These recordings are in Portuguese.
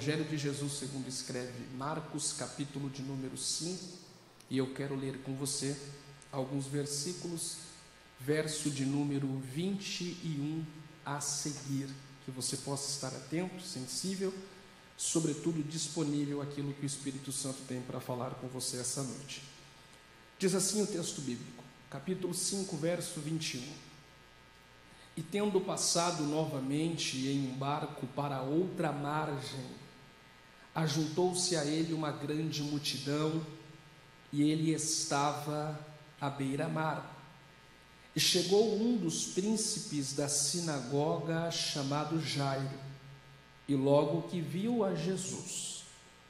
Evangelho de Jesus, segundo escreve Marcos, capítulo de número 5, e eu quero ler com você alguns versículos, verso de número 21 a seguir, que você possa estar atento, sensível, sobretudo disponível aquilo que o Espírito Santo tem para falar com você essa noite. Diz assim o texto bíblico, capítulo 5, verso 21. E tendo passado novamente em um barco para outra margem, ajuntou-se a ele uma grande multidão, e ele estava à beira-mar. E chegou um dos príncipes da sinagoga, chamado Jairo, e logo que viu a Jesus,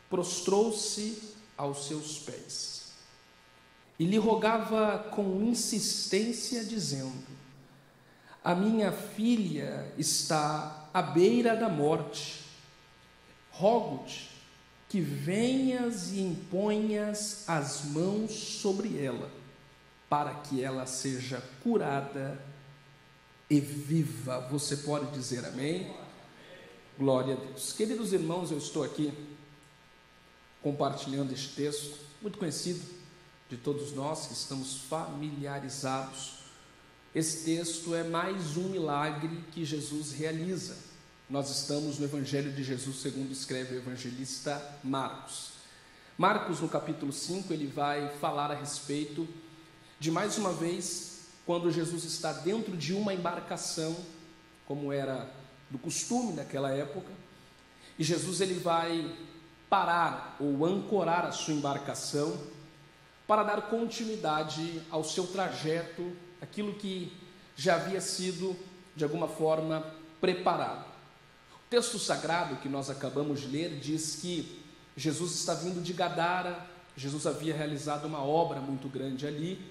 prostrou-se aos seus pés e lhe rogava com insistência, dizendo: a minha filha está à beira da morte. Rogo-te que venhas e imponhas as mãos sobre ela, para que ela seja curada e viva. Você pode dizer amém? Glória a Deus. Queridos irmãos, eu estou aqui compartilhando este texto, muito conhecido de todos nós que estamos familiarizados esse texto é mais um milagre que Jesus realiza. Nós estamos no Evangelho de Jesus, segundo escreve o evangelista Marcos. Marcos, no capítulo 5, ele vai falar a respeito de mais uma vez, quando Jesus está dentro de uma embarcação, como era do costume naquela época, e Jesus ele vai parar ou ancorar a sua embarcação para dar continuidade ao seu trajeto aquilo que já havia sido, de alguma forma, preparado. Texto sagrado que nós acabamos de ler diz que Jesus está vindo de Gadara, Jesus havia realizado uma obra muito grande ali,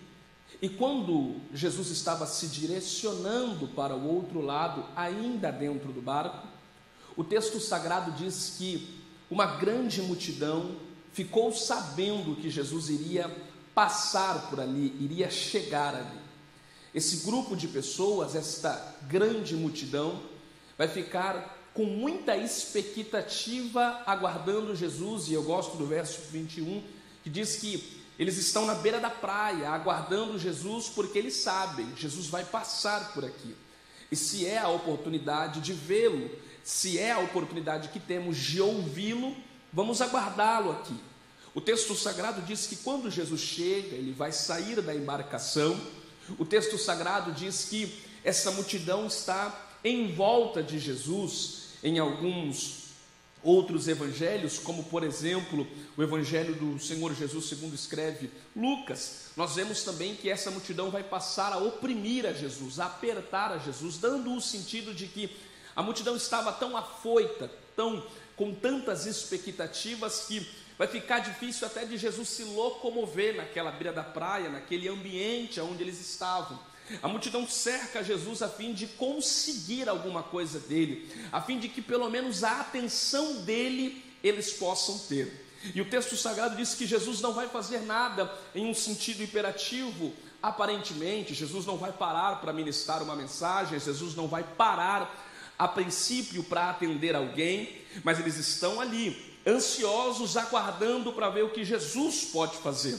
e quando Jesus estava se direcionando para o outro lado, ainda dentro do barco, o texto sagrado diz que uma grande multidão ficou sabendo que Jesus iria passar por ali, iria chegar ali. Esse grupo de pessoas, esta grande multidão, vai ficar com muita expectativa aguardando Jesus, e eu gosto do verso 21, que diz que eles estão na beira da praia, aguardando Jesus, porque eles sabem, Jesus vai passar por aqui. E se é a oportunidade de vê-lo, se é a oportunidade que temos de ouvi-lo, vamos aguardá-lo aqui. O texto sagrado diz que quando Jesus chega, ele vai sair da embarcação, o texto sagrado diz que essa multidão está em volta de Jesus, em alguns outros evangelhos, como por exemplo o evangelho do Senhor Jesus, segundo escreve Lucas, nós vemos também que essa multidão vai passar a oprimir a Jesus, a apertar a Jesus, dando o sentido de que a multidão estava tão afoita, tão com tantas expectativas que vai ficar difícil até de Jesus se locomover naquela beira da praia, naquele ambiente onde eles estavam. A multidão cerca Jesus a fim de conseguir alguma coisa dele, a fim de que pelo menos a atenção dele eles possam ter. E o texto sagrado diz que Jesus não vai fazer nada em um sentido imperativo, aparentemente, Jesus não vai parar para ministrar uma mensagem, Jesus não vai parar a princípio para atender alguém, mas eles estão ali ansiosos, aguardando para ver o que Jesus pode fazer.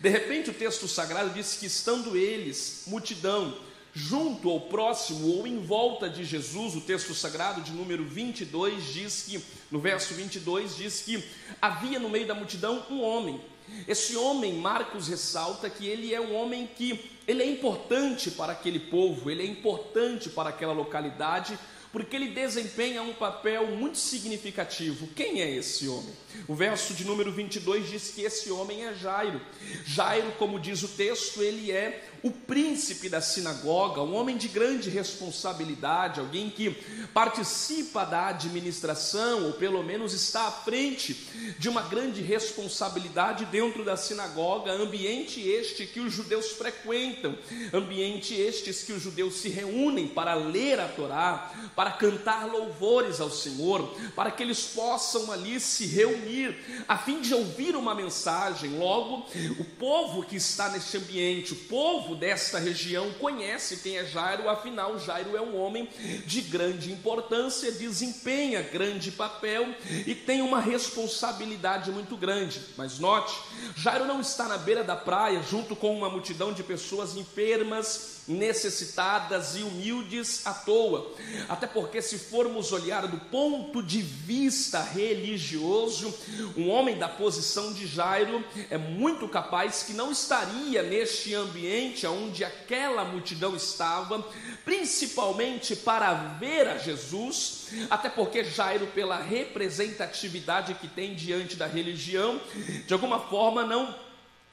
De repente, o texto sagrado diz que estando eles, multidão, junto ou próximo ou em volta de Jesus, o texto sagrado de número 22 diz que, no verso 22, diz que havia no meio da multidão um homem. Esse homem, Marcos ressalta que ele é um homem que ele é importante para aquele povo, ele é importante para aquela localidade, porque ele desempenha um papel muito significativo. Quem é esse homem? O verso de número 22 diz que esse homem é Jairo. Jairo, como diz o texto, ele é o príncipe da sinagoga, um homem de grande responsabilidade, alguém que participa da administração, ou pelo menos está à frente de uma grande responsabilidade dentro da sinagoga, ambiente este que os judeus frequentam, ambiente estes que os judeus se reúnem para ler a Torá, para cantar louvores ao Senhor, para que eles possam ali se reunir, a fim de ouvir uma mensagem. Logo, o povo que está neste ambiente, o povo desta região, conhece quem é Jairo, afinal, Jairo é um homem de grande importância, desempenha grande papel e tem uma responsabilidade muito grande. Mas note, Jairo não está na beira da praia junto com uma multidão de pessoas enfermas necessitadas e humildes à toa. Até porque, se formos olhar do ponto de vista religioso, um homem da posição de Jairo é muito capaz que não estaria neste ambiente onde aquela multidão estava, principalmente para ver a Jesus, até porque Jairo, pela representatividade que tem diante da religião, de alguma forma não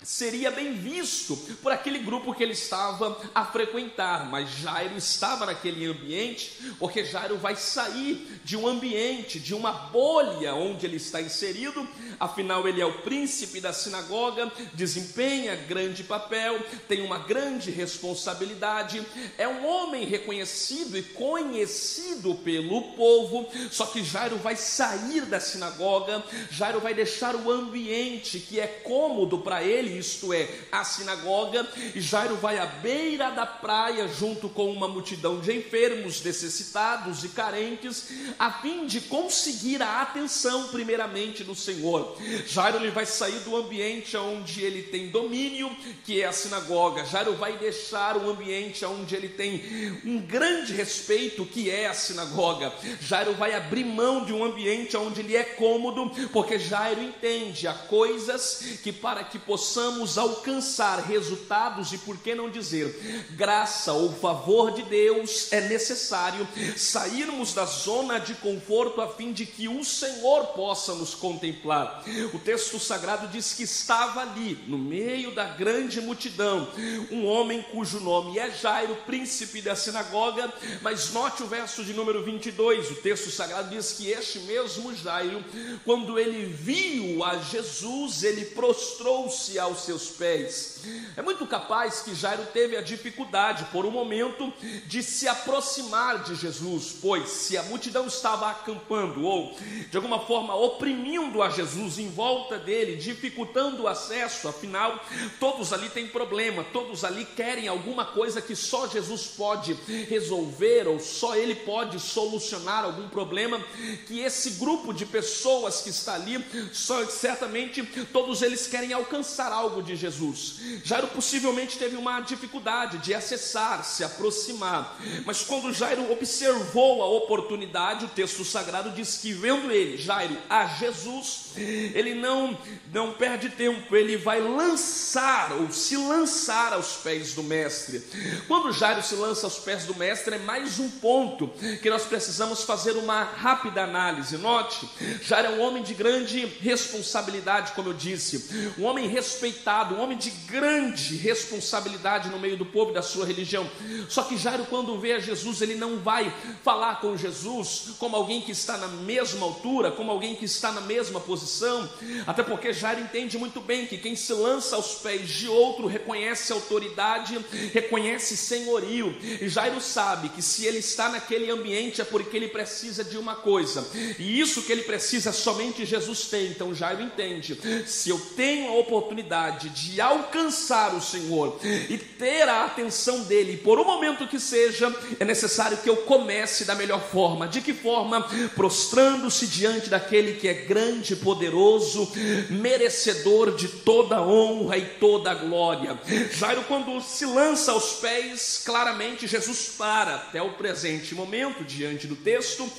seria bem visto por aquele grupo que ele estava a frequentar, mas Jairo estava naquele ambiente, porque Jairo vai sair de um ambiente, de uma bolha onde ele está inserido, afinal ele é o príncipe da sinagoga, desempenha grande papel, tem uma grande responsabilidade, é um homem reconhecido e conhecido pelo povo, só que Jairo vai sair da sinagoga, Jairo vai deixar o ambiente que é cômodo para ele isto é, a sinagoga, e Jairo vai à beira da praia junto com uma multidão de enfermos, necessitados e carentes, a fim de conseguir a atenção primeiramente do Senhor. Jairo ele vai sair do ambiente onde ele tem domínio, que é a sinagoga. Jairo vai deixar o ambiente onde ele tem um grande respeito, que é a sinagoga. Jairo vai abrir mão de um ambiente onde ele é cômodo, porque Jairo entende há coisas que para que possamos possamos alcançar resultados e, por que não dizer, graça ou favor de Deus, é necessário sairmos da zona de conforto a fim de que o Senhor possa nos contemplar. O texto sagrado diz que estava ali, no meio da grande multidão, um homem cujo nome é Jairo, príncipe da sinagoga, mas note o verso de número 22, o texto sagrado diz que este mesmo Jairo, quando ele viu a Jesus, ele prostrou-se ao aos seus pés. É muito capaz que Jairo teve a dificuldade, por um momento, de se aproximar de Jesus, pois se a multidão estava acampando ou, de alguma forma, oprimindo a Jesus em volta dele, dificultando o acesso, afinal, todos ali têm problema, todos ali querem alguma coisa que só Jesus pode resolver ou só ele pode solucionar algum problema que esse grupo de pessoas que está ali, só, certamente todos eles querem alcançar algo de Jesus. Jairo possivelmente teve uma dificuldade de acessar, se aproximar, mas quando Jairo observou a oportunidade, o texto sagrado diz que vendo ele, Jairo, a Jesus, ele não não perde tempo, ele vai lançar ou se lançar aos pés do mestre. Quando Jairo se lança aos pés do mestre, é mais um ponto que nós precisamos fazer uma rápida análise. Note, Jairo é um homem de grande responsabilidade, como eu disse, um homem respeitado respeitado, um homem de grande responsabilidade no meio do povo e da sua religião. Só que Jairo, quando vê a Jesus, ele não vai falar com Jesus como alguém que está na mesma altura, como alguém que está na mesma posição, até porque Jairo entende muito bem que quem se lança aos pés de outro reconhece autoridade, reconhece senhorio. E Jairo sabe que se ele está naquele ambiente é porque ele precisa de uma coisa, e isso que ele precisa somente Jesus tem. Então Jairo entende: se eu tenho a oportunidade, oportunidade de alcançar o Senhor e ter a atenção dele, por um momento que seja, é necessário que eu comece da melhor forma. De que forma? Prostrando-se diante daquele que é grande, poderoso, merecedor de toda honra e toda glória. Jairo, quando se lança aos pés, claramente Jesus para até o presente momento, diante do texto.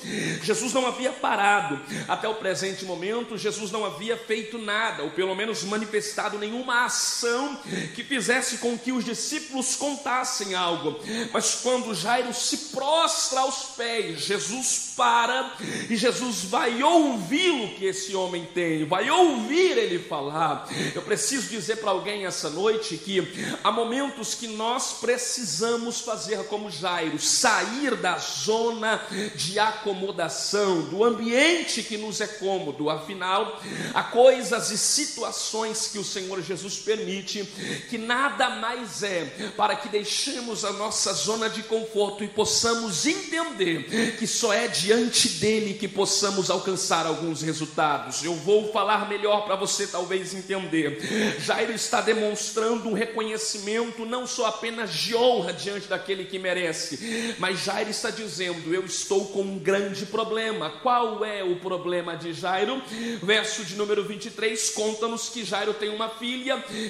Jesus não havia parado até o presente momento, Jesus não havia feito nada, ou pelo menos manifestado nenhum nenhuma ação que fizesse com que os discípulos contassem algo. Mas quando Jairo se prostra aos pés, Jesus para e Jesus vai ouvir o que esse homem tem, vai ouvir ele falar. Eu preciso dizer para alguém essa noite que há momentos que nós precisamos fazer como Jairo, sair da zona de acomodação, do ambiente que nos é cômodo. Afinal, há coisas e situações que o Senhor Senhor Jesus permite, que nada mais é para que deixemos a nossa zona de conforto e possamos entender que só é diante dele que possamos alcançar alguns resultados. Eu vou falar melhor para você talvez entender. Jairo está demonstrando um reconhecimento não só apenas de honra diante daquele que merece, mas Jairo está dizendo: Eu estou com um grande problema. Qual é o problema de Jairo? Verso de número 23 conta-nos que Jairo tem uma filha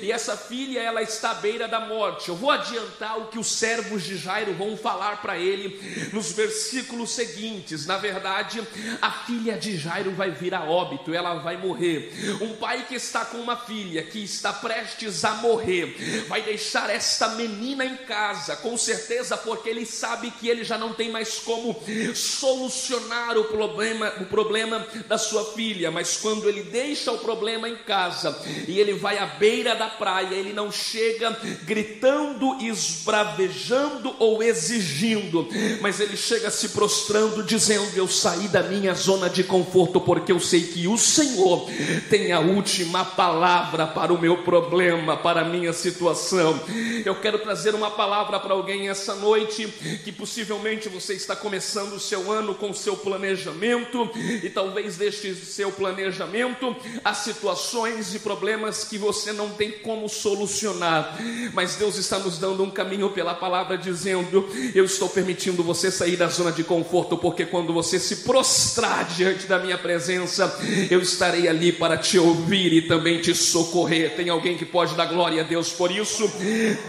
e essa filha ela está à beira da morte. Eu vou adiantar o que os servos de Jairo vão falar para ele nos versículos seguintes. Na verdade, a filha de Jairo vai vir a óbito, ela vai morrer. Um pai que está com uma filha que está prestes a morrer, vai deixar esta menina em casa, com certeza, porque ele sabe que ele já não tem mais como solucionar o problema, o problema da sua filha, mas quando ele deixa o problema em casa e ele vai à beira da praia, ele não chega gritando, esbravejando ou exigindo, mas ele chega se prostrando, dizendo: Eu saí da minha zona de conforto, porque eu sei que o Senhor tem a última palavra para o meu problema, para a minha situação. Eu quero trazer uma palavra para alguém essa noite, que possivelmente você está começando o seu ano com o seu planejamento, e talvez deste seu planejamento há situações e problemas que você não tem como solucionar, mas Deus está nos dando um caminho pela palavra, dizendo: Eu estou permitindo você sair da zona de conforto, porque quando você se prostrar diante da minha presença, eu estarei ali para te ouvir e também te socorrer. Tem alguém que pode dar glória a Deus por isso?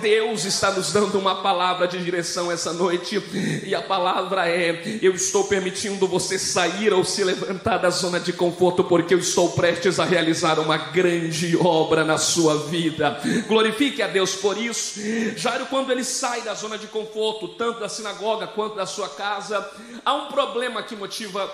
Deus está nos dando uma palavra de direção essa noite, e a palavra é: Eu estou permitindo você sair ou se levantar da zona de conforto, porque eu estou prestes a realizar uma grande obra na sua vida. Glorifique a Deus por isso. Jairo, quando ele sai da zona de conforto, tanto da sinagoga quanto da sua casa, há um problema que motiva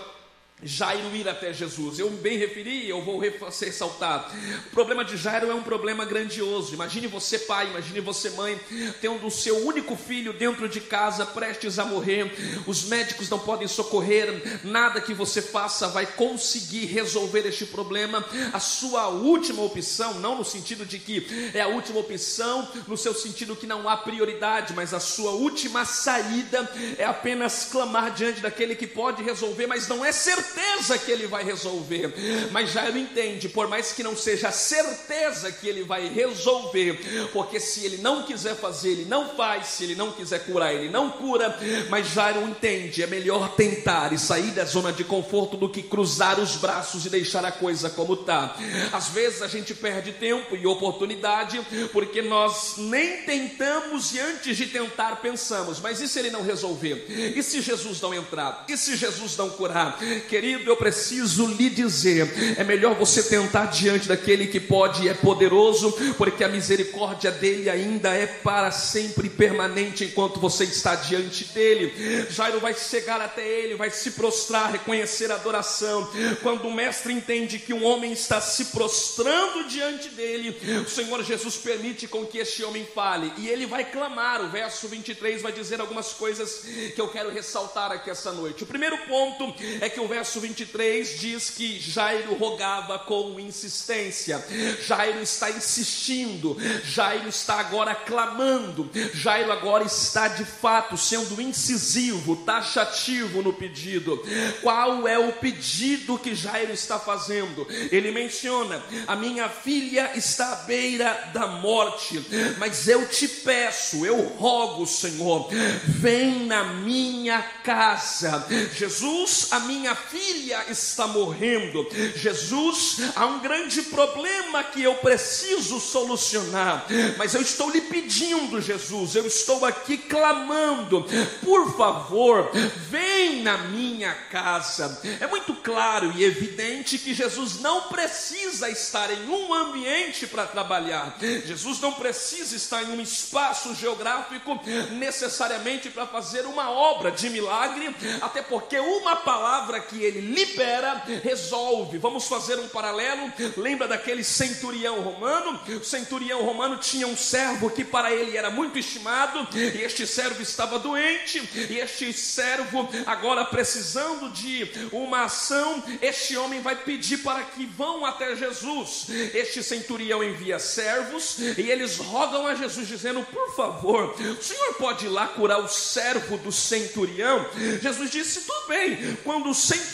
Jairo ir até Jesus. Eu bem referi, eu vou ressaltar. O problema de Jairo é um problema grandioso. Imagine você, pai, imagine você, mãe, tendo o seu único filho dentro de casa, prestes a morrer. Os médicos não podem socorrer, nada que você faça vai conseguir resolver este problema. A sua última opção, não no sentido de que é a última opção, no seu sentido que não há prioridade, mas a sua última saída é apenas clamar diante daquele que pode resolver, mas não é certeza certeza que ele vai resolver, mas Jairo entende, por mais que não seja certeza que ele vai resolver, porque se ele não quiser fazer, ele não faz, se ele não quiser curar, ele não cura, mas Jairo entende, é melhor tentar e sair da zona de conforto do que cruzar os braços e deixar a coisa como está. Às vezes a gente perde tempo e oportunidade, porque nós nem tentamos e antes de tentar pensamos, mas e se ele não resolver? E se Jesus não entrar? E se Jesus não curar? Querido, eu preciso lhe dizer: é melhor você tentar diante daquele que pode e é poderoso, porque a misericórdia dele ainda é para sempre permanente enquanto você está diante dele. Jairo vai chegar até ele, vai se prostrar, reconhecer a adoração. Quando o mestre entende que um homem está se prostrando diante dele, o Senhor Jesus permite com que este homem fale, e ele vai clamar. O verso 23 vai dizer algumas coisas que eu quero ressaltar aqui essa noite. O primeiro ponto é que o verso verso 23 diz que Jairo rogava com insistência. Jairo está insistindo, Jairo está agora clamando, Jairo agora está de fato sendo incisivo, taxativo no pedido. Qual é o pedido que Jairo está fazendo? Ele menciona: A minha filha está à beira da morte, mas eu te peço, eu rogo, Senhor, vem na minha casa. Jesus, a minha filha filha está morrendo. Jesus, há um grande problema que eu preciso solucionar, mas eu estou lhe pedindo, Jesus, eu estou aqui clamando, por favor, vem na minha casa. É muito claro e evidente que Jesus não precisa estar em um ambiente para trabalhar, Jesus não precisa estar em um espaço geográfico necessariamente para fazer uma obra de milagre, até porque uma palavra que ele libera, resolve. Vamos fazer um paralelo. Lembra daquele centurião romano? O centurião romano tinha um servo que para ele era muito estimado, e este servo estava doente, e este servo agora precisando de uma ação, este homem vai pedir para que vão até Jesus. Este centurião envia servos e eles rogam a Jesus dizendo: "Por favor, o senhor pode ir lá curar o servo do centurião?" Jesus disse: "Tudo bem". Quando o centurião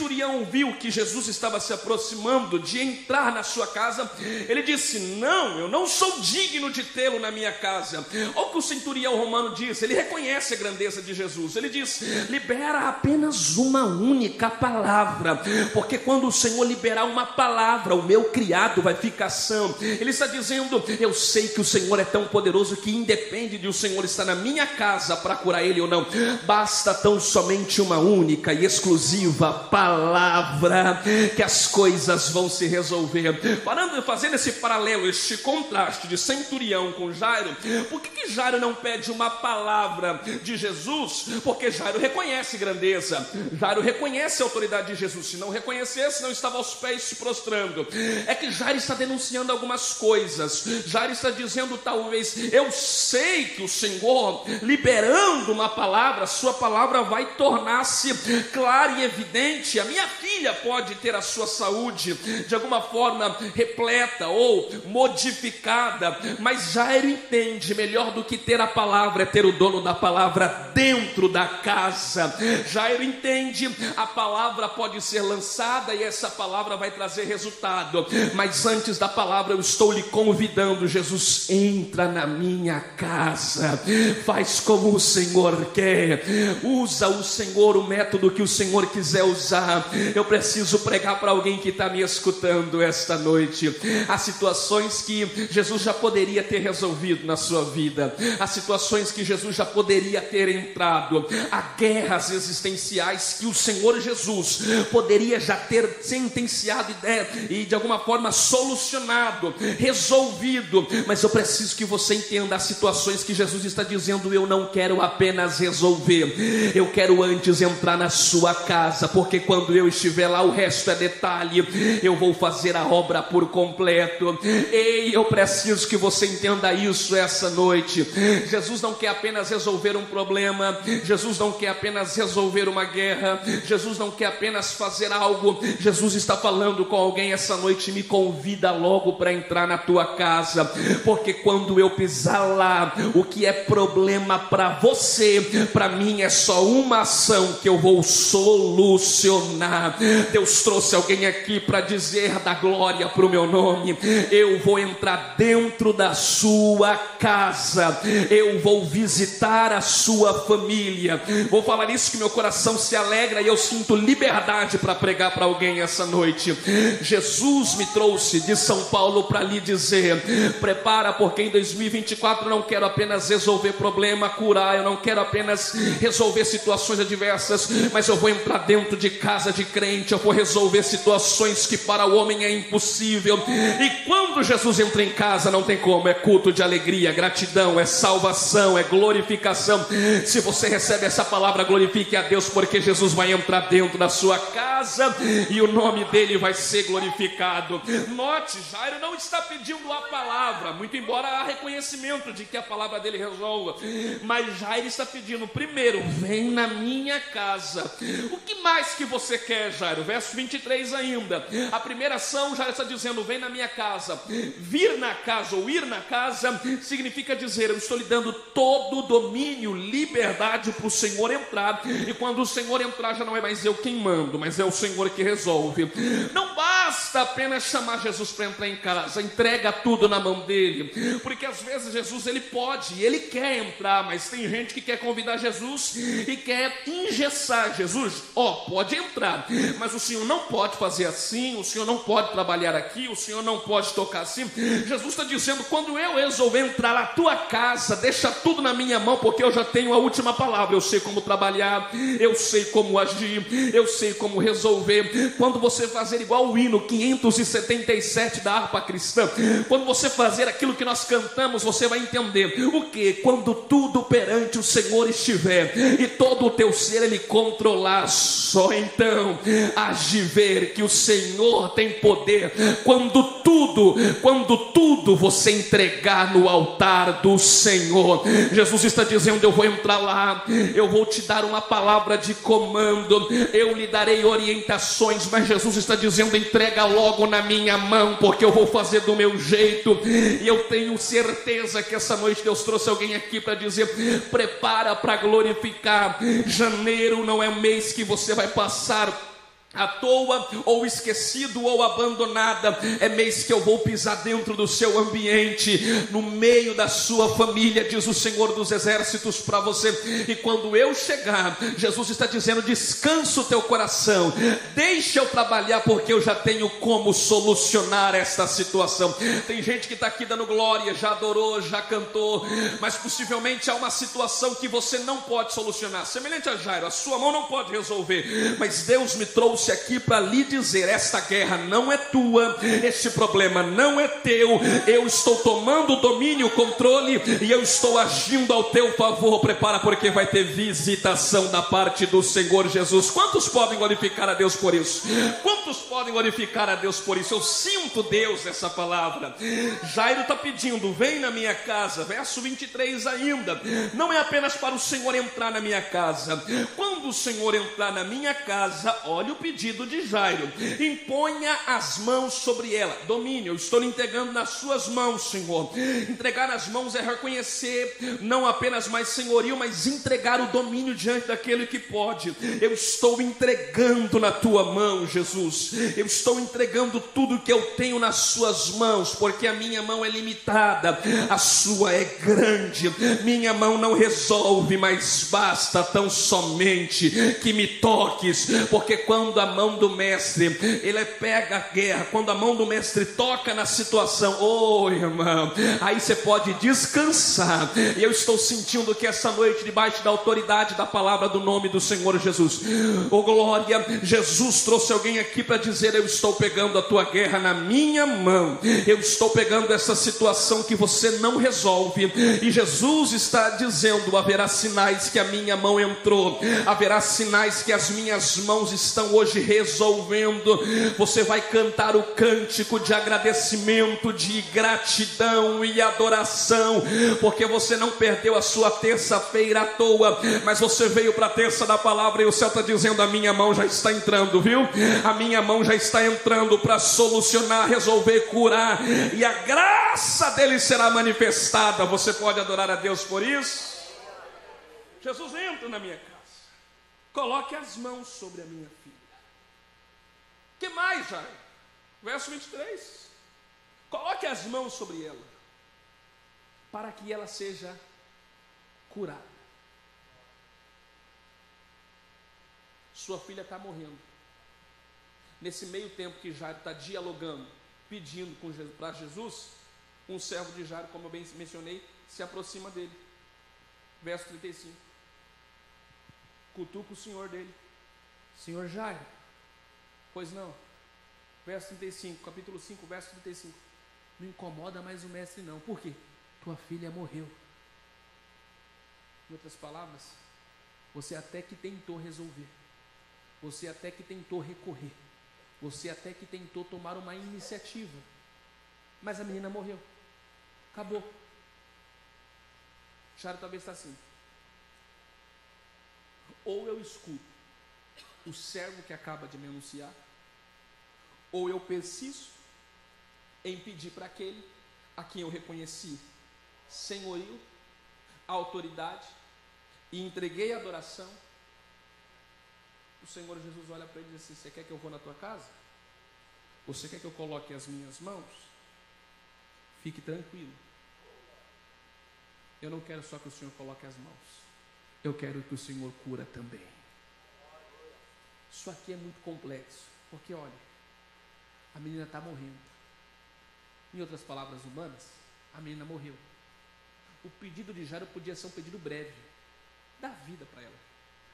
viu que Jesus estava se aproximando de entrar na sua casa, ele disse: "Não, eu não sou digno de tê-lo na minha casa". Olha o que o centurião romano diz, ele reconhece a grandeza de Jesus. Ele diz: "Libera apenas uma única palavra, porque quando o Senhor liberar uma palavra, o meu criado vai ficar são". Ele está dizendo: "Eu sei que o Senhor é tão poderoso que independe de o Senhor estar na minha casa para curar ele ou não, basta tão somente uma única e exclusiva palavra que as coisas vão se resolver". Parando fazendo esse paralelo, este contraste de centurião com Jairo, por que, que Jairo não pede uma palavra de Jesus? Porque Jairo reconhece grandeza, Jairo reconhece a autoridade de Jesus. Se não reconhecesse, não estava aos pés se prostrando. É que Jairo está denunciando algumas coisas. Jairo está dizendo, talvez, eu sei que o Senhor, liberando uma palavra, sua palavra vai tornar-se clara e evidente. A minha filha pode ter a sua saúde de alguma forma repleta ou modificada, mas Jairo entende melhor do que ter a palavra é ter o dono da palavra dentro da casa. Jairo entende, a palavra pode ser lançada e essa palavra vai trazer resultado, mas antes da palavra eu estou lhe convidando, Jesus, entra na minha casa, faz como o Senhor quer, usa o Senhor o método que o Senhor quiser usar. Eu preciso pregar para alguém que está me escutando esta noite. Há situações que Jesus já poderia ter resolvido na sua vida, há situações que Jesus já poderia ter entrado, há guerras existenciais que o Senhor Jesus poderia já ter sentenciado e de alguma forma solucionado, resolvido, mas eu preciso que você entenda as situações que Jesus está dizendo: eu não quero apenas resolver, eu quero antes entrar na sua casa, porque quando eu estiver lá, o resto é detalhe, eu vou fazer a obra por completo. Ei, eu preciso que você entenda isso essa noite. Jesus não quer apenas resolver um problema, Jesus não quer apenas resolver uma guerra, Jesus não quer apenas fazer algo, Jesus está falando com alguém essa noite, me convida logo para entrar na tua casa, porque quando eu pisar lá, o que é problema para você, para mim é só uma ação que eu vou solucionar. Deus trouxe alguém aqui para dizer da glória para o meu nome. Eu vou entrar dentro da sua casa, eu vou visitar a sua família. Vou falar isso que meu coração se alegra e eu sinto liberdade para pregar para alguém essa noite. Jesus me trouxe de São Paulo para lhe dizer: prepara, porque em 2024 eu não quero apenas resolver problema, curar, eu não quero apenas resolver situações adversas, mas eu vou entrar dentro de casa de crente, eu vou resolver situações que para o homem é impossível. E quando Jesus entra em casa, não tem como, é culto de alegria, gratidão, é salvação, é glorificação. Se você recebe essa palavra, glorifique a Deus, porque Jesus vai entrar dentro da sua casa e o nome dele vai ser glorificado. Note, Jairo não está pedindo a palavra, muito embora há reconhecimento de que a palavra dele resolva, mas Jairo está pedindo, primeiro, vem na minha casa. O que mais que você quer, Jairo? Verso 23 ainda. A primeira ação, Jairo está dizendo, vem na minha casa. Vir na casa ou ir na casa significa dizer, eu estou lhe dando todo o domínio, liberdade para o Senhor entrar. E quando o Senhor entrar, já não é mais eu quem mando, mas é o Senhor que resolve. Não basta apenas chamar Jesus para entrar em casa, entrega tudo na mão dele, porque às vezes Jesus ele pode, ele quer entrar, mas tem gente que quer convidar Jesus e quer engessar Jesus. Ó, oh, pode entrar, mas o Senhor não pode fazer assim, o Senhor não pode trabalhar aqui, o Senhor não pode tocar assim. Jesus está dizendo: quando eu resolver entrar na tua casa, deixa tudo na minha mão, porque eu já tenho a última palavra. Eu sei como trabalhar, eu sei como agir, eu sei como resolver. Quando você fazer igual o hino que 577 da harpa cristã. Quando você fazer aquilo que nós cantamos, você vai entender o que? Quando tudo perante o Senhor estiver e todo o teu ser ele controlar, só então de ver que o Senhor tem poder. Quando tudo, quando tudo você entregar no altar do Senhor, Jesus está dizendo: Eu vou entrar lá, eu vou te dar uma palavra de comando, eu lhe darei orientações, mas Jesus está dizendo: entrega logo na minha mão, porque eu vou fazer do meu jeito, e eu tenho certeza que essa noite Deus trouxe alguém aqui para dizer: prepara para glorificar. Janeiro não é um mês que você vai passar à toa, ou esquecido, ou abandonada, é mês que eu vou pisar dentro do seu ambiente, no meio da sua família, diz o Senhor dos Exércitos para você. E quando eu chegar, Jesus está dizendo: descansa o teu coração, deixa eu trabalhar, porque eu já tenho como solucionar esta situação. Tem gente que está aqui dando glória, já adorou, já cantou, mas possivelmente há uma situação que você não pode solucionar, semelhante a Jairo, a sua mão não pode resolver, mas Deus me trouxe trouxe aqui para lhe dizer: esta guerra não é tua, este problema não é teu, eu estou tomando o domínio, o controle e eu estou agindo ao teu favor. Prepara, porque vai ter visitação da parte do Senhor Jesus. Quantos podem glorificar a Deus por isso? Quantos podem glorificar a Deus por isso? Eu sinto Deus nessa palavra. Jairo está pedindo: vem na minha casa, verso 23 ainda. Não é apenas para o Senhor entrar na minha casa, quando o Senhor entrar na minha casa, olha o pedido pedido de Jairo: imponha as mãos sobre ela, domínio, eu estou entregando nas suas mãos, Senhor. Entregar nas mãos é reconhecer não apenas mais senhorio, mas entregar o domínio diante daquele que pode. Eu estou entregando na tua mão, Jesus. Eu estou entregando tudo que eu tenho nas suas mãos, porque a minha mão é limitada, a sua é grande. Minha mão não resolve, mas basta tão somente que me toques, porque a mão do mestre, ele pega a guerra, quando a mão do mestre toca na situação, oh irmão, aí você pode descansar. E eu estou sentindo que essa noite, debaixo da autoridade da palavra do nome do Senhor Jesus, oh glória, Jesus trouxe alguém aqui para dizer: Eu estou pegando a tua guerra na minha mão, eu estou pegando essa situação que você não resolve, e Jesus está dizendo: haverá sinais que a minha mão entrou, haverá sinais que as minhas mãos estão hoje hoje resolvendo. Você vai cantar o cântico de agradecimento, de gratidão e adoração, porque você não perdeu a sua terça-feira à toa, mas você veio para a terça da palavra e o céu está dizendo: a minha mão já está entrando, viu? A minha mão já está entrando para solucionar, resolver, curar, e a graça dele será manifestada. Você pode adorar a Deus por isso? Jesus entra na minha casa. Coloque as mãos sobre a minha Jairo? Verso 23. Coloque as mãos sobre ela, para que ela seja curada. Sua filha está morrendo. Nesse meio tempo que Jairo está dialogando, pedindo para Jesus, um servo de Jairo, como eu bem mencionei, se aproxima dele. Verso 35. Cutuca o senhor dele. Senhor Jairo, Pois não. Verso 35, capítulo 5, verso 35. Não incomoda mais o mestre, não. Por quê? Tua filha morreu. Em outras palavras, você até que tentou resolver. Você até que tentou recorrer. Você até que tentou tomar uma iniciativa. Mas a menina morreu. Acabou. Charo talvez está assim. Ou eu escuto o servo que acaba de me anunciar, ou eu persisto em pedir para aquele a quem eu reconheci senhorio, autoridade e entreguei a adoração. O Senhor Jesus olha para ele e diz assim: Você quer que eu vou na tua casa? Você quer que eu coloque as minhas mãos? Fique tranquilo. Eu não quero só que o Senhor coloque as mãos. Eu quero que o Senhor cura também. Isso aqui é muito complexo, porque olha, a menina está morrendo. Em outras palavras humanas, a menina morreu. O pedido de Jairo podia ser um pedido breve. Dá vida para ela.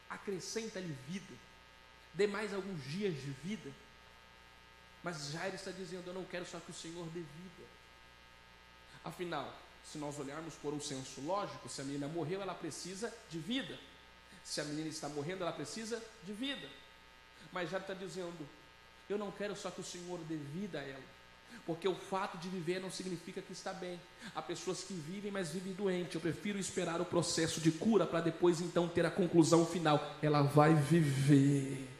Acrescenta-lhe vida. Dê mais alguns dias de vida. Mas Jairo está dizendo: Eu não quero só que o Senhor dê vida. Afinal, se nós olharmos por um senso lógico, se a menina morreu, ela precisa de vida. Se a menina está morrendo, ela precisa de vida. Mas Jairo está dizendo: Eu não quero só que o Senhor dê vida a ela. Porque o fato de viver não significa que está bem. Há pessoas que vivem, mas vivem doente. Eu prefiro esperar o processo de cura para depois então ter a conclusão final. Ela vai viver.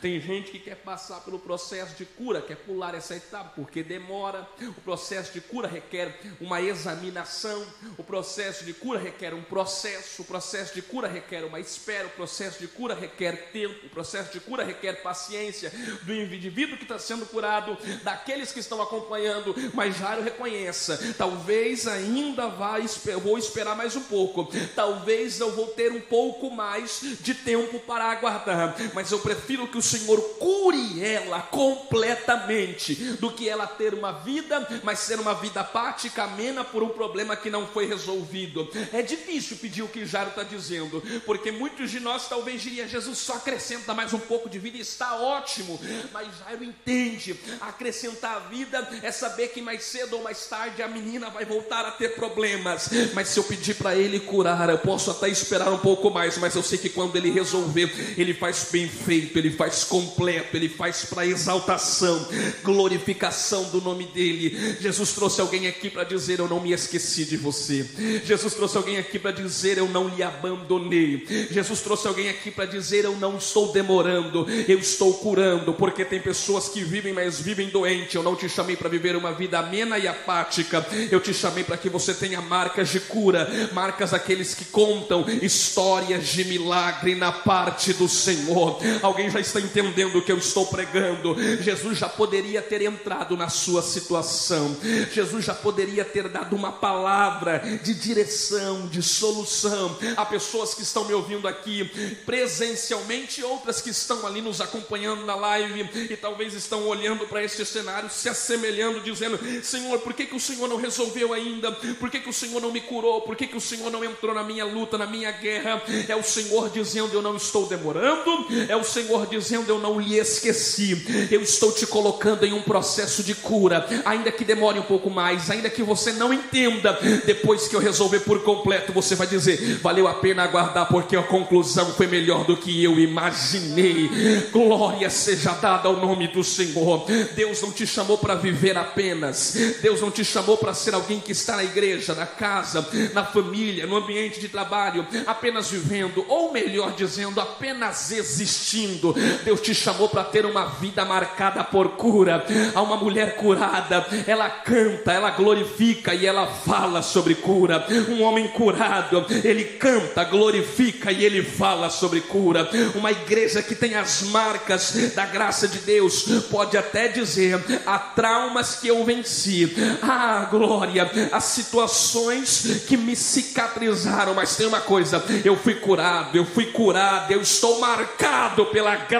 Tem gente que quer passar pelo processo de cura, quer pular essa etapa, porque demora. O processo de cura requer uma examinação, o processo de cura requer um processo, o processo de cura requer uma espera, o processo de cura requer tempo, o processo de cura requer paciência do indivíduo que está sendo curado, daqueles que estão acompanhando. Mas Jairo reconheça: talvez ainda vá, vou esperar mais um pouco, talvez eu vou ter um pouco mais de tempo para aguardar, mas eu prefiro que o Senhor cure ela completamente, do que ela ter uma vida, mas ser uma vida apática, amena por um problema que não foi resolvido. É difícil pedir o que Jairo está dizendo, porque muitos de nós talvez diriam: Jesus só acrescenta mais um pouco de vida e está ótimo, mas Jairo entende: acrescentar a vida é saber que mais cedo ou mais tarde a menina vai voltar a ter problemas, mas se eu pedir para ele curar, eu posso até esperar um pouco mais, mas eu sei que quando ele resolver, ele faz bem feito, ele faz completo, ele faz para exaltação, glorificação do nome dele. Jesus trouxe alguém aqui para dizer: Eu não me esqueci de você. Jesus trouxe alguém aqui para dizer: Eu não lhe abandonei. Jesus trouxe alguém aqui para dizer: Eu não estou demorando, eu estou curando, porque tem pessoas que vivem, mas vivem doente. Eu não te chamei para viver uma vida amena e apática, eu te chamei para que você tenha marcas de cura, marcas daqueles que contam histórias de milagre na parte do Senhor. Alguém já está entendendo o que eu estou pregando. Jesus já poderia ter entrado na sua situação. Jesus já poderia ter dado uma palavra de direção, de solução. Há pessoas que estão me ouvindo aqui presencialmente, outras que estão ali nos acompanhando na live e talvez estão olhando para este cenário, se assemelhando, dizendo: Senhor, por que, que o Senhor não resolveu ainda? Por que, que o Senhor não me curou? Por que, que o Senhor não entrou na minha luta, na minha guerra? É o Senhor dizendo: Eu não estou demorando. É o Senhor dizendo dizendo: Eu não lhe esqueci, eu estou te colocando em um processo de cura, ainda que demore um pouco mais, ainda que você não entenda, depois que eu resolver por completo, você vai dizer: Valeu a pena aguardar, porque a conclusão foi melhor do que eu imaginei. Glória seja dada ao nome do Senhor. Deus não te chamou para viver apenas, Deus não te chamou para ser alguém que está na igreja, na casa, na família, no ambiente de trabalho, apenas vivendo, ou melhor dizendo, apenas existindo. Deus te chamou para ter uma vida marcada por cura. Há uma mulher curada, ela canta, ela glorifica e ela fala sobre cura. Um homem curado, ele canta, glorifica e ele fala sobre cura. Uma igreja que tem as marcas da graça de Deus pode até dizer: há traumas que eu venci, ah, glória, as situações que me cicatrizaram, mas tem uma coisa: eu fui curado, eu fui curado, eu estou marcado pela graça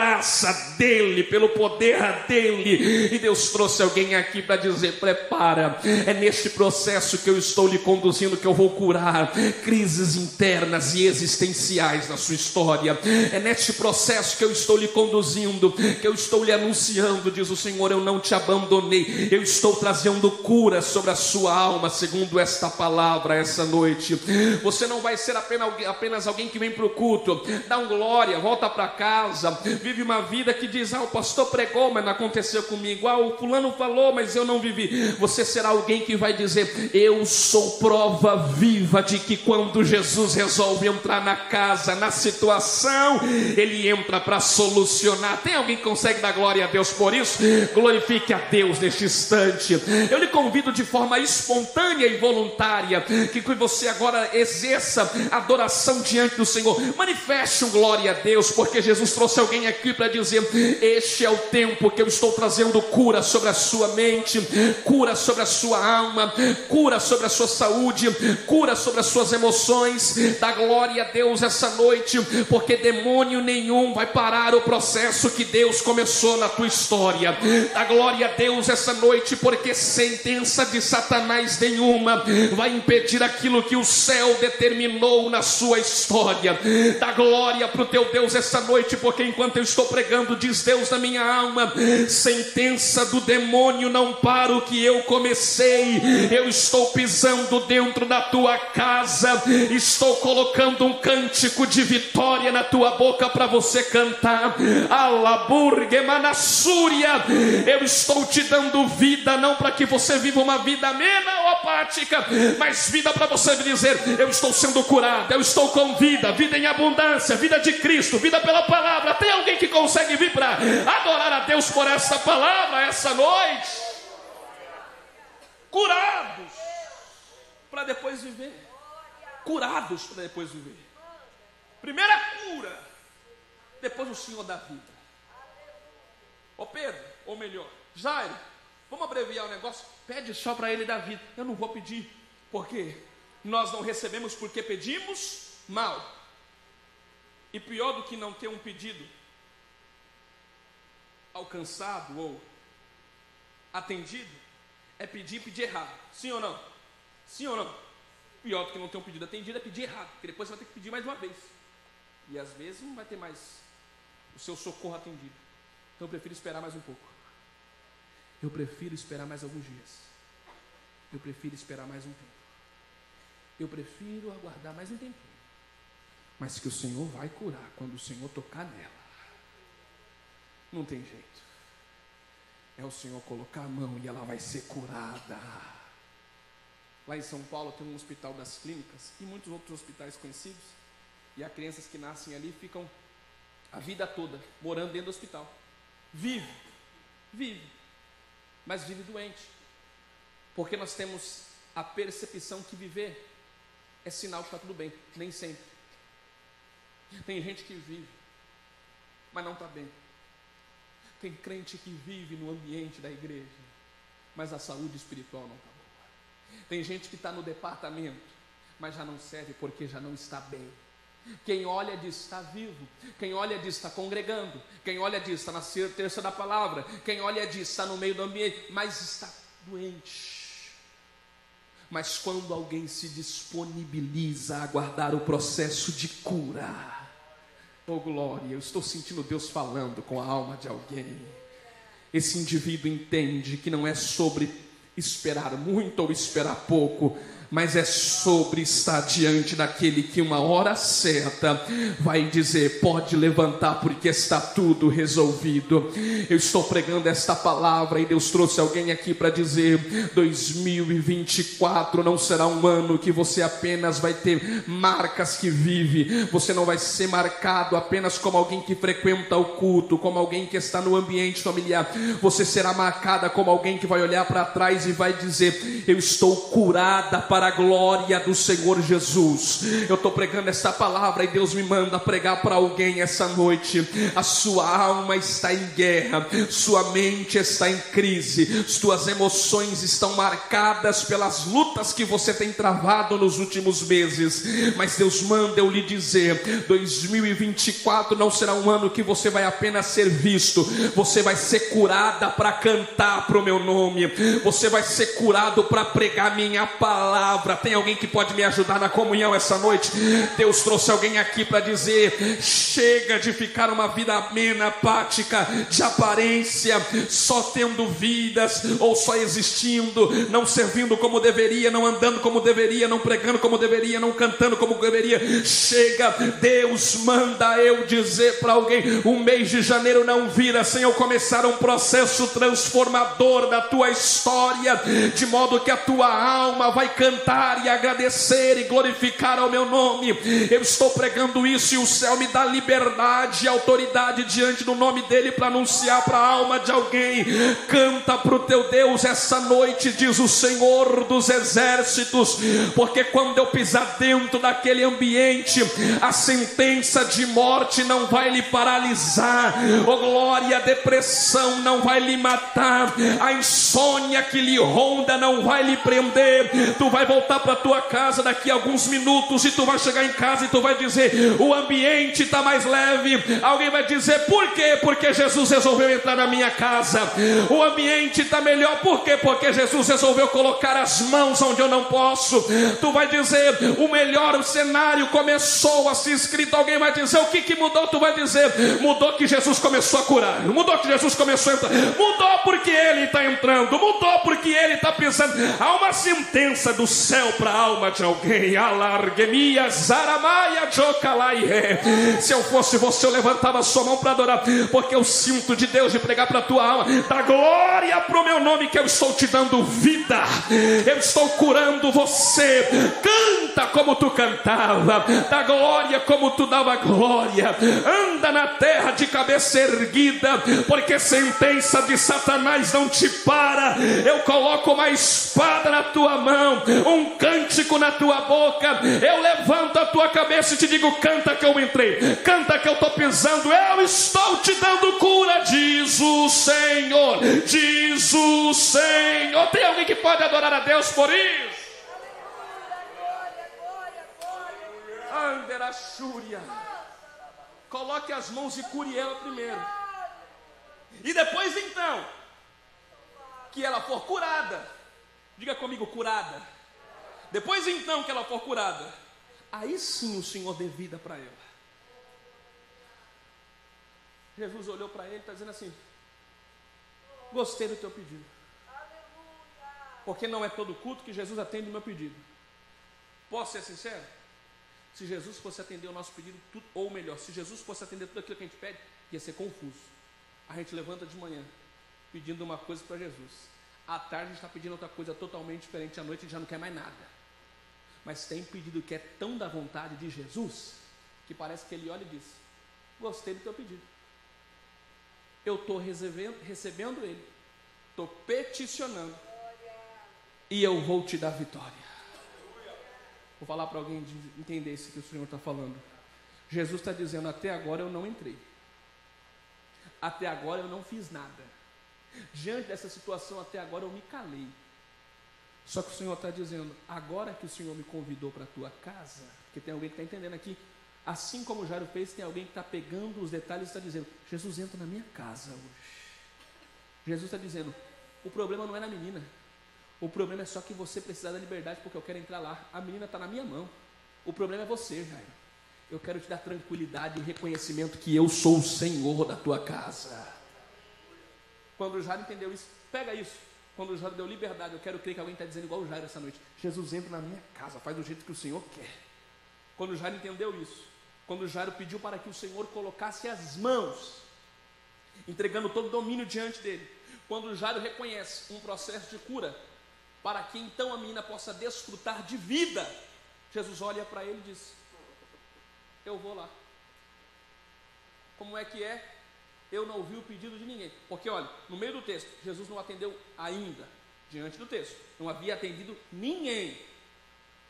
dele, pelo poder dele. E Deus trouxe alguém aqui para dizer: prepara, é neste processo que eu estou lhe conduzindo que eu vou curar crises internas e existenciais na sua história. É neste processo que eu estou lhe conduzindo, que eu estou lhe anunciando, diz o Senhor, eu não te abandonei. Eu estou trazendo cura sobre a sua alma, segundo esta palavra essa noite. Você não vai ser apenas alguém que vem para o culto, dá um glória, volta para casa, vive uma vida que diz: Ah, o pastor pregou, mas não aconteceu comigo. Ah, o fulano falou, mas eu não vivi. Você será alguém que vai dizer: Eu sou prova viva de que quando Jesus resolve entrar na casa, na situação, ele entra para solucionar. Tem alguém que consegue dar glória a Deus por isso? Glorifique a Deus neste instante. Eu lhe convido de forma espontânea e voluntária que você agora exerça adoração diante do Senhor. Manifeste um glória a Deus, porque Jesus trouxe alguém aqui para dizer: Este é o tempo que eu estou trazendo cura sobre a sua mente, cura sobre a sua alma, cura sobre a sua saúde, cura sobre as suas emoções. Dá glória a Deus essa noite, porque demônio nenhum vai parar o processo que Deus começou na tua história. Dá glória a Deus essa noite, porque sentença de Satanás nenhuma vai impedir aquilo que o céu determinou na sua história. Dá glória para o teu Deus essa noite, porque enquanto eu estou pregando, diz Deus na minha alma: sentença do demônio não para o que eu comecei, eu estou pisando dentro da tua casa, estou colocando um cântico de vitória na tua boca para você cantar. Alaburgue manassúria, eu estou te dando vida, não para que você viva uma vida amena ou mas vida para você dizer: eu estou sendo curado, eu estou com vida, vida em abundância, vida de Cristo, vida pela palavra. Tem alguém que consegue vir para adorar a Deus por essa palavra essa noite? Curados para depois viver. Curados para depois viver. Primeira cura, depois o Senhor da vida. Ô Pedro, ou melhor, Jairo, vamos abreviar o negócio? Pede só para ele dar vida. Eu não vou pedir, porque nós não recebemos porque pedimos mal. E pior do que não ter um pedido alcançado ou atendido, é pedir pedir errado. Sim ou não? Sim ou não? Pior do que não ter um pedido atendido é pedir errado, porque depois você vai ter que pedir mais uma vez. E às vezes não vai ter mais o seu socorro atendido. Então eu prefiro esperar mais um pouco. Eu prefiro esperar mais alguns dias. Eu prefiro esperar mais um tempo. Eu prefiro aguardar mais um tempinho. Mas que o Senhor vai curar quando o Senhor tocar nela. Não tem jeito. É o Senhor colocar a mão e ela vai ser curada. Lá em São Paulo tem um hospital das clínicas e muitos outros hospitais conhecidos. E há crianças que nascem ali ficam a vida toda morando dentro do hospital. Vive, vive, mas vive doente. Porque nós temos a percepção que viver é sinal que está tudo bem, nem sempre. Tem gente que vive, mas não está bem. Tem crente que vive no ambiente da igreja, mas a saúde espiritual não está boa. Tem gente que está no departamento, mas já não serve porque já não está bem. Quem olha diz está vivo, quem olha diz está congregando, quem olha diz está na terça da palavra, quem olha diz está no meio do ambiente, mas está doente. Mas quando alguém se disponibiliza a aguardar o processo de cura, oh glória, eu estou sentindo Deus falando com a alma de alguém. Esse indivíduo entende que não é sobre esperar muito ou esperar pouco, mas é sobre estar diante daquele que uma hora certa vai dizer: pode levantar, porque está tudo resolvido. Eu estou pregando esta palavra e Deus trouxe alguém aqui para dizer: 2024 não será um ano que você apenas vai ter marcas que vive, você não vai ser marcado apenas como alguém que frequenta o culto, como alguém que está no ambiente familiar, você será marcada como alguém que vai olhar para trás e vai dizer: Eu estou curada para para a glória do Senhor Jesus. Eu estou pregando essa palavra e Deus me manda pregar para alguém essa noite. A sua alma está em guerra, sua mente está em crise, suas emoções estão marcadas pelas lutas que você tem travado nos últimos meses. Mas Deus manda eu lhe dizer: 2024 não será um ano que você vai apenas ser visto, você vai ser curada para cantar para o meu nome, você vai ser curado para pregar minha palavra palavra. Tem alguém que pode me ajudar na comunhão essa noite? Deus trouxe alguém aqui para dizer: chega de ficar uma vida amena, apática, de aparência, só tendo vidas ou só existindo, não servindo como deveria, não andando como deveria, não pregando como deveria, não cantando como deveria. Chega, Deus manda eu dizer para alguém: o mês de janeiro não vira sem eu começar um processo transformador da tua história, de modo que a tua alma vai cantar e agradecer e glorificar ao meu nome. Eu estou pregando isso e o céu me dá liberdade e autoridade diante do nome dele para anunciar para a alma de alguém. Canta para o teu Deus essa noite, diz o Senhor dos exércitos, porque quando eu pisar dentro daquele ambiente, a sentença de morte não vai lhe paralisar, oh glória, a depressão não vai lhe matar, a insônia que lhe ronda não vai lhe prender, tu vai voltar para tua casa daqui a alguns minutos e tu vai chegar em casa e tu vai dizer: o ambiente está mais leve. Alguém vai dizer: por quê? Porque Jesus resolveu entrar na minha casa. O ambiente está melhor, por quê? Porque Jesus resolveu colocar as mãos onde eu não posso. Tu vai dizer: o melhor cenário começou a se escrito. Alguém vai dizer: o que, que mudou? Tu vai dizer: mudou que Jesus começou a curar, mudou que Jesus começou a entrar, mudou porque Ele está entrando, mudou porque Ele está pensando. Há uma sentença do céu para a alma de alguém. Alarguemia, zaramaia, jocalaie. Se eu fosse você, eu levantava a sua mão para adorar, porque eu sinto de Deus de pregar para a tua alma. Dá glória para o meu nome, que eu estou te dando vida, eu estou curando você. Canta como tu cantava, dá glória como tu dava glória. Anda na terra de cabeça erguida, porque sentença de Satanás não te para. Eu coloco uma espada na tua mão, um cântico na tua boca. Eu levanto a tua cabeça e te digo: canta que eu entrei, canta que eu estou pisando. Eu estou te dando cura, diz o Senhor, diz o Senhor. Tem alguém que pode adorar a Deus por isso? Anderachúria. Coloque as mãos e cure ela primeiro. E depois então, que ela for curada, diga comigo, curada. Depois então que ela for curada, aí sim o Senhor dê vida para ela. Jesus olhou para ele e está dizendo assim: Gostei do teu pedido. Porque não é todo culto que Jesus atende o meu pedido. Posso ser sincero? Se Jesus fosse atender o nosso pedido, tudo, ou melhor, se Jesus fosse atender tudo aquilo que a gente pede, ia ser confuso. A gente levanta de manhã pedindo uma coisa para Jesus. À tarde a gente está pedindo outra coisa totalmente diferente. À noite a gente já não quer mais nada. Mas tem pedido que é tão da vontade de Jesus que parece que ele olha e diz: Gostei do teu pedido. Eu estou recebendo, recebendo ele, estou peticionando e eu vou te dar vitória. Vou falar para alguém de entender isso que o Senhor está falando. Jesus está dizendo: Até agora eu não entrei. Até agora eu não fiz nada. Diante dessa situação, até agora eu me calei. Só que o Senhor está dizendo: agora que o Senhor me convidou para a tua casa, porque tem alguém que está entendendo aqui, assim como Jairo fez, tem alguém que está pegando os detalhes e está dizendo: Jesus entra na minha casa hoje. Jesus está dizendo: o problema não é na menina, o problema é só que você precisa da liberdade porque eu quero entrar lá. A menina está na minha mão. O problema é você, Jairo. Eu quero te dar tranquilidade e reconhecimento que eu sou o Senhor da tua casa. Quando Jairo entendeu isso, pega isso. Quando o Jairo deu liberdade, eu quero crer que alguém está dizendo igual o Jairo essa noite. Jesus entra na minha casa, faz do jeito que o Senhor quer. Quando o Jairo entendeu isso, quando o Jairo pediu para que o Senhor colocasse as mãos, entregando todo o domínio diante dele. Quando o Jairo reconhece um processo de cura, para que então a menina possa desfrutar de vida, Jesus olha para ele e diz: eu vou lá. Como é que é? Eu não ouvi o pedido de ninguém. Porque, olha, no meio do texto, Jesus não atendeu ainda, diante do texto. Não havia atendido ninguém.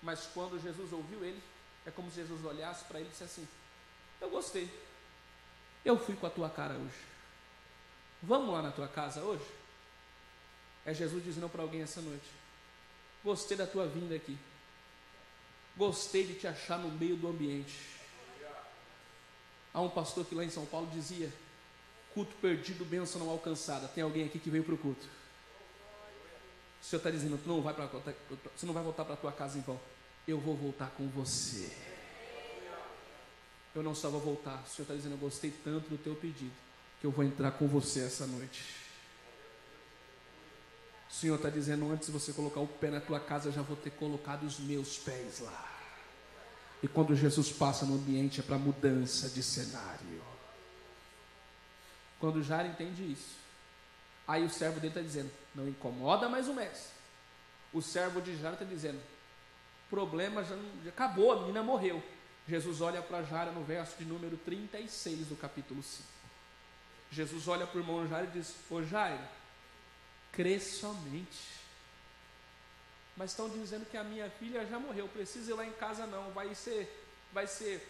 Mas quando Jesus ouviu ele, é como se Jesus olhasse para ele e dissesse assim: Eu gostei. Eu fui com a tua cara hoje. Vamos lá na tua casa hoje? É Jesus dizendo para alguém essa noite: Gostei da tua vinda aqui. Gostei de te achar no meio do ambiente. Há um pastor que lá em São Paulo dizia: culto perdido, bênção não alcançada. Tem alguém aqui que veio para o culto. O Senhor está dizendo: tu não vai pra, você não vai voltar para a tua casa em vão. Eu vou voltar com você. Eu não só vou voltar. O Senhor está dizendo: eu gostei tanto do teu pedido que eu vou entrar com você essa noite. O Senhor está dizendo: antes de você colocar o pé na tua casa, eu já vou ter colocado os meus pés lá. E quando Jesus passa no ambiente é para mudança de cenário. Quando Jairo entende isso, aí o servo dele está dizendo: não incomoda mais o mestre. O servo de Jairo está dizendo: problema já, já acabou, a menina morreu. Jesus olha para Jairo no verso de número 36 do capítulo 5. Jesus olha para o irmão Jairo e diz: Ô Jairo, crê somente mas estão dizendo que a minha filha já morreu, preciso ir lá em casa não, vai ser, vai ser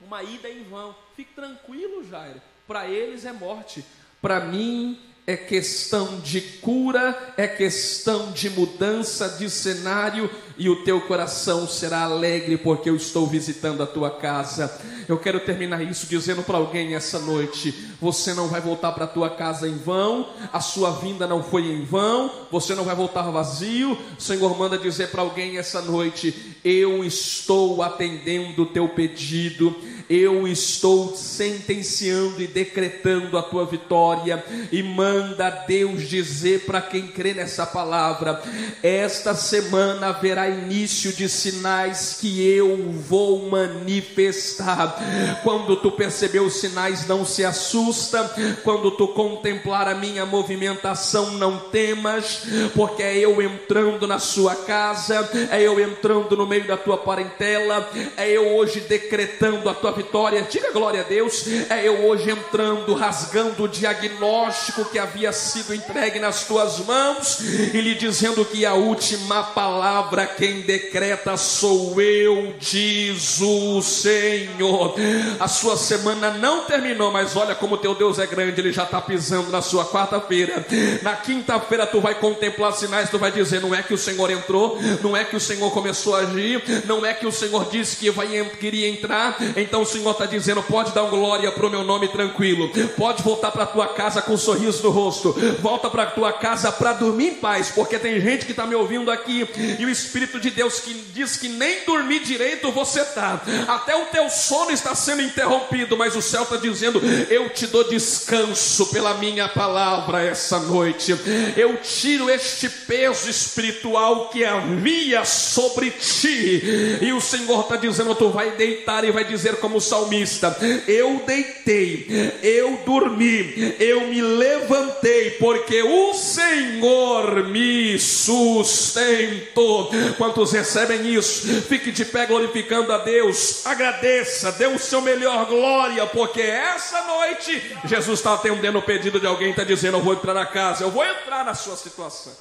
uma ida em vão. Fique tranquilo, Jairo. Para eles é morte, para mim é questão de cura, é questão de mudança de cenário e o teu coração será alegre porque eu estou visitando a tua casa. Eu quero terminar isso dizendo para alguém essa noite: você não vai voltar para a tua casa em vão, a sua vinda não foi em vão, você não vai voltar vazio. O Senhor manda dizer para alguém essa noite: eu estou atendendo o teu pedido eu estou sentenciando e decretando a tua vitória, e manda Deus dizer para quem crê nessa palavra: esta semana haverá início de sinais que eu vou manifestar. Quando tu perceber os sinais, não se assusta, quando tu contemplar a minha movimentação, não temas, porque é eu entrando na sua casa, é eu entrando no meio da tua parentela, é eu hoje decretando a tua vitória, diga glória a Deus. É eu hoje entrando, rasgando o diagnóstico que havia sido entregue nas tuas mãos e lhe dizendo que a última palavra quem decreta sou eu, diz o Senhor. A sua semana não terminou, mas olha como teu Deus é grande, ele já está pisando na sua quarta-feira. Na quinta-feira tu vai contemplar sinais, tu vai dizer: não é que o Senhor entrou, não é que o Senhor começou a agir, não é que o Senhor disse que vai, queria entrar, então o Senhor está dizendo: pode dar um glória para o meu nome tranquilo, pode voltar para tua casa com um sorriso no rosto, volta para tua casa para dormir em paz, porque tem gente que está me ouvindo aqui e o Espírito de Deus que diz que nem dormir direito você está, até o teu sono está sendo interrompido, mas o céu está dizendo: eu te dou descanso pela minha palavra essa noite, eu tiro este peso espiritual que havia sobre ti, e o Senhor está dizendo: tu vai deitar e vai dizer como como salmista: Eu deitei, eu dormi, eu me levantei, porque o Senhor me sustentou. Quantos recebem isso? Fique de pé glorificando a Deus, agradeça, dê o seu melhor glória, porque essa noite Jesus está atendendo o pedido de alguém, está dizendo: Eu vou entrar na casa, eu vou entrar na sua situação.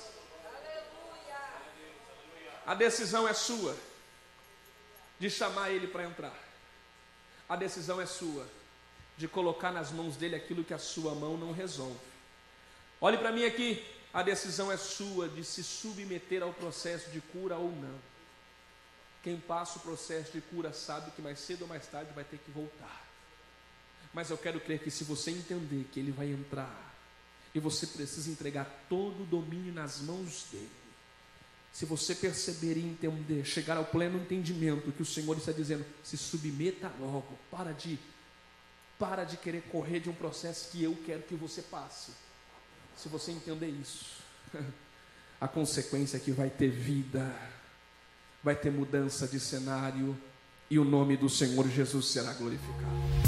A decisão é sua de chamar ele para entrar. A decisão é sua de colocar nas mãos dele aquilo que a sua mão não resolve. Olhe para mim aqui, a decisão é sua de se submeter ao processo de cura ou não. Quem passa o processo de cura sabe que mais cedo ou mais tarde vai ter que voltar. Mas eu quero crer que se você entender que ele vai entrar e você precisa entregar todo o domínio nas mãos dele, se você perceber e entender, chegar ao pleno entendimento que o Senhor está dizendo, se submeta logo, para de para de querer correr de um processo que eu quero que você passe. Se você entender isso, a consequência é que vai ter vida, vai ter mudança de cenário e o nome do Senhor Jesus será glorificado.